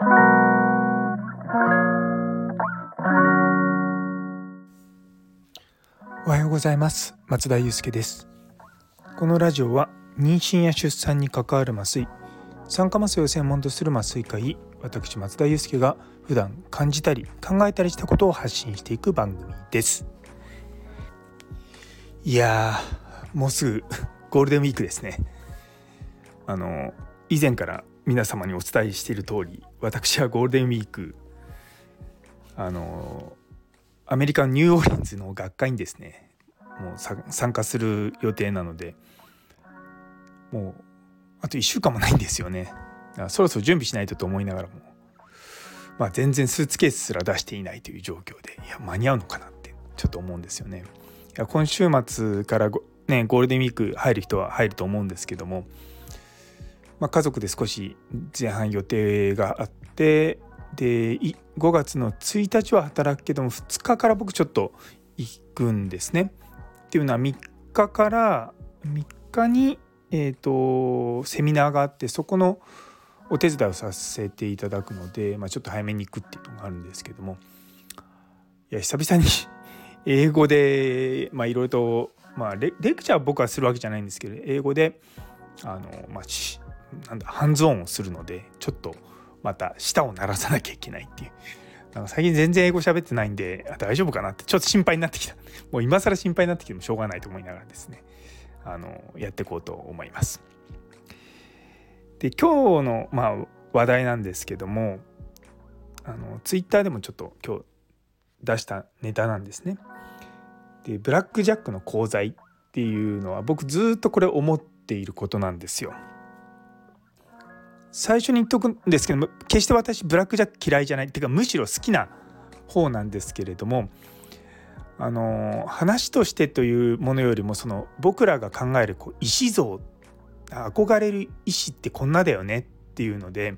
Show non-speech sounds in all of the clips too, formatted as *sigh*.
おはようございます。松田祐介です。このラジオは妊娠や出産に関わる麻酔酸化麻酔を専門とする麻酔科医私松田祐介が普段感じたり考えたりしたことを発信していく番組です。いやもうすぐゴールデンウィークですね。あの以前から皆様にお伝えしている通り私はゴールデンウィークあのアメリカのニューオーリンズの学会にですねもう参加する予定なのでもうあと1週間もないんですよねそろそろ準備しないとと思いながらも、まあ、全然スーツケースすら出していないという状況でいや間に合うのかなってちょっと思うんですよね。いや今週末からね、ゴールデンウィーク入る人は入ると思うんですけども、まあ、家族で少し前半予定があってで5月の1日は働くけども2日から僕ちょっと行くんですね。っていうのは3日から3日に、えーと、セミナーがあってそこのお手伝いをさせていただくので、まあ、ちょっと早めに行くっていうのがあるんですけどもいや久々に *laughs* 英語でいろいろと、まあレ、レクチャーは僕はするわけじゃないんですけど英語であの、まあ、なんだハンズオンをするのでちょっとまた舌を鳴らさなきゃいけないっていうなんか最近全然英語喋ってないんで大丈夫かなってちょっと心配になってきた *laughs* もう今更心配になってきてもしょうがないと思いながらですねあのやっていこうと思います。で今日の、まあ、話題なんですけどもあのツイッターでもちょっと今日出したネタなんですね。でブラック・ジャックの功罪っていうのは僕ずっとこれ思っていることなんですよ。最初に言っとくんですけども決して私ブラック・ジャック嫌いじゃないっていうかむしろ好きな方なんですけれどもあの話としてというものよりもその僕らが考えるこう意思像憧れる意思ってこんなだよねっていうので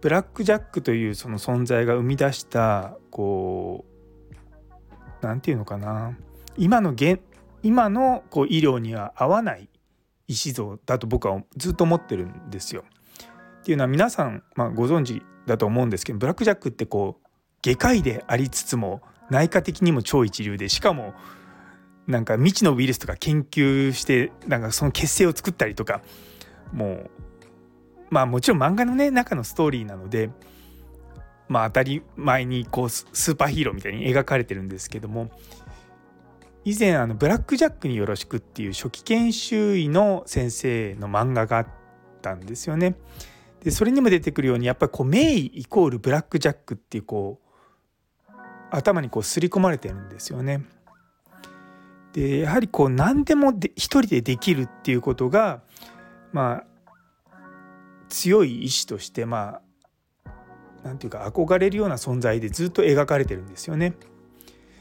ブラック・ジャックというその存在が生み出したこう何て言うのかな今の現今のこう医療には合わない意思像だと僕はずっと思ってるんですよ。っていうのは皆さん、まあ、ご存知だと思うんですけどブラック・ジャックってこう外科医でありつつも内科的にも超一流でしかもなんか未知のウイルスとか研究してなんかその結成を作ったりとかもうまあもちろん漫画のね中のストーリーなのでまあ当たり前にこうスーパーヒーローみたいに描かれてるんですけども以前あの「ブラック・ジャックによろしく」っていう初期研修医の先生の漫画があったんですよね。でそれにも出てくるようにやっぱりこう名医イコールブラック・ジャックっていうこう頭にこう刷り込まれてるんですよね。でやはりこう何でもで一人でできるっていうことがまあ強い意志としてまあなんていうか憧れるような存在でずっと描かれてるんですよね。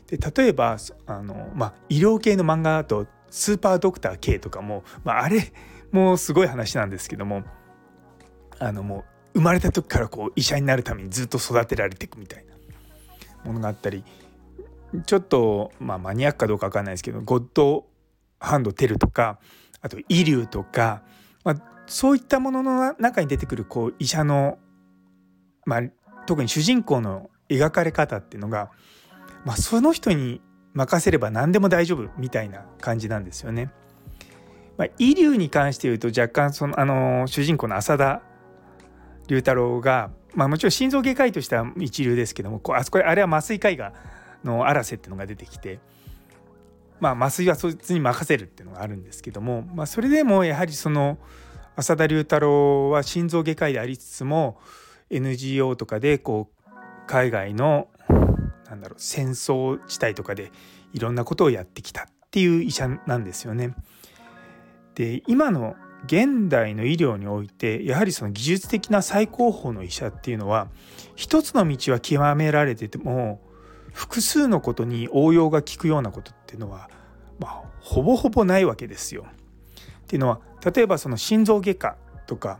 で例えばあの、まあ、医療系の漫画だと「スーパードクター K」とかも、まあ、あれもすごい話なんですけどもあのもう生まれた時からこう医者になるためにずっと育てられていくみたいなものがあったりちょっと、まあ、マニアックかどうか分かんないですけどゴッドハンドテルとかあとイリューとか、まあ、そういったものの中に出てくるこう医者の、まあ、特に主人公の描かれ方っていうのが、まあ、その人に任せれば何でも大丈夫みたいな感じなんですよね。まあ、イリューに関して言うと若干そのあの主人公の浅田龍太郎が、まあ、もちろん心臓外科医としては一流ですけどもこうあそこあれは麻酔科医がの荒瀬っていうのが出てきて、まあ、麻酔はそいつに任せるっていうのがあるんですけども、まあ、それでもやはりその浅田龍太郎は心臓外科医でありつつも NGO とかでこう海外のなんだろう戦争地帯とかでいろんなことをやってきたっていう医者なんですよね。で今の現代の医療においてやはりその技術的な最高峰の医者っていうのは一つの道は極められてても複数のことに応用が効くようなことっていうのは、まあ、ほぼほぼないわけですよ。っていうのは例えばその心臓外科とか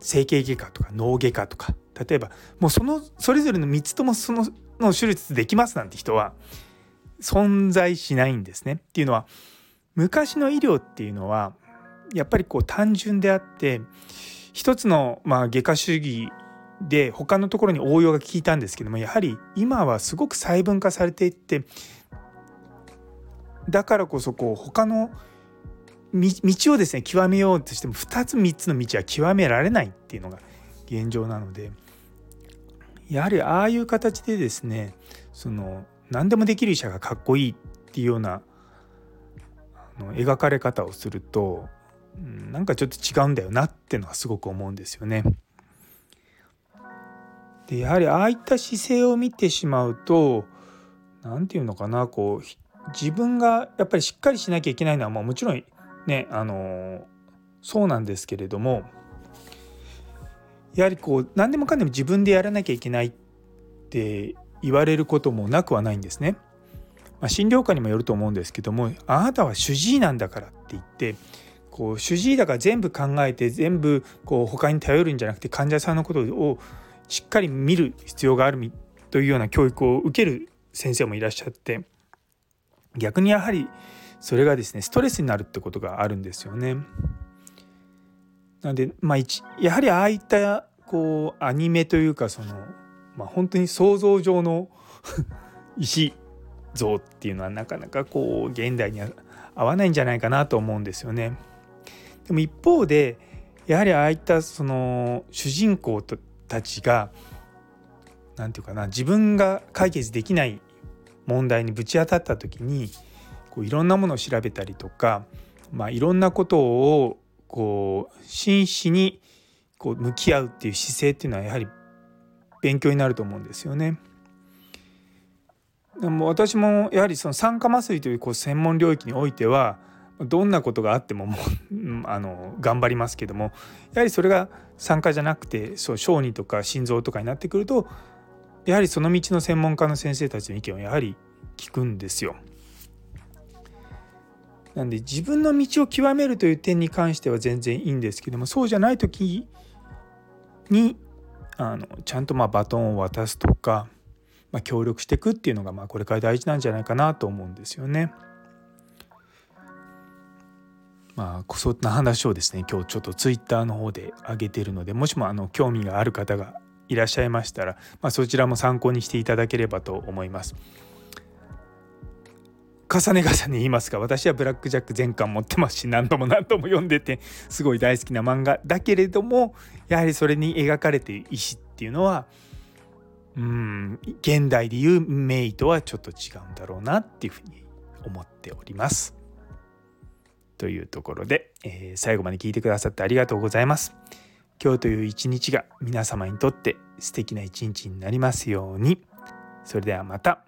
整形外科とか脳外科とか例えばもうそのそれぞれの3つともそのの手術できますなんて人は存在しないんですね。っていうのは昔の医療っていうのはやっぱりこう単純であって一つのまあ外科主義で他のところに応用が効いたんですけどもやはり今はすごく細分化されていってだからこそこう他の道をですね極めようとしても2つ3つの道は極められないっていうのが現状なのでやはりああいう形でですねその何でもできる医者がかっこいいっていうようなあの描かれ方をするとなんかちょっと違うんだよなっていうのはすごく思うんですよね。でやはりああいった姿勢を見てしまうと何て言うのかなこう自分がやっぱりしっかりしなきゃいけないのはもうもちろんねあのそうなんですけれどもやはりこう何でもかんでも自分でやらなきゃいけないって言われることもなくはないんですね。まあ、診療科にもよると思うんですけどもあなたは主治医なんだからって言ってこう主治医だから全部考えて全部こう他に頼るんじゃなくて患者さんのことをしっかり見る必要があるというような教育を受ける先生もいらっしゃって逆にやはりそれがですねストレスになるってことがあるんですよね。なので、まあ、やはりああいったこうアニメというかその、まあ、本当に想像上の *laughs* 石像っていうのはなかなかこう現代には合わないんじゃないかなと思うんですよね。でも一方でやはりああいったその主人公たちが何て言うかな自分が解決できない問題にぶち当たった時にこういろんなものを調べたりとか、まあ、いろんなことをこう真摯にこう向き合うっていう姿勢っていうのはやはり勉強になると思うんですよね。でも私もやはりその酸化麻酔というこう専門領域においてはどんなことがあってももうあの頑張りますけどもやはりそれが酸化じゃなくてそう小児とか心臓とかになってくるとやはりその道の専門家の先生たちの意見をやはり聞くんですよ。なんで自分の道を極めるという点に関しては全然いいんですけどもそうじゃない時にあのちゃんとまあバトンを渡すとか、まあ、協力していくっていうのがまあこれから大事なんじゃないかなと思うんですよね。まあそんな話をですね今日ちょっとツイッターの方で上げてるのでもしもあの興味がある方がいらっしゃいましたら、まあ、そちらも参考にしていただければと思います。重ね重ね言いますが私はブラック・ジャック全巻持ってますし何度も何度も読んでてすごい大好きな漫画だけれどもやはりそれに描かれている石っていうのはうん現代でいうメイとはちょっと違うんだろうなっていうふうに思っております。というところで、えー、最後まで聞いてくださってありがとうございます。今日という一日が皆様にとって素敵な一日になりますように。それではまた。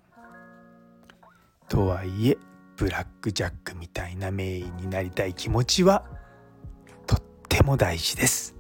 とはいえブラック・ジャックみたいな名医になりたい気持ちはとっても大事です。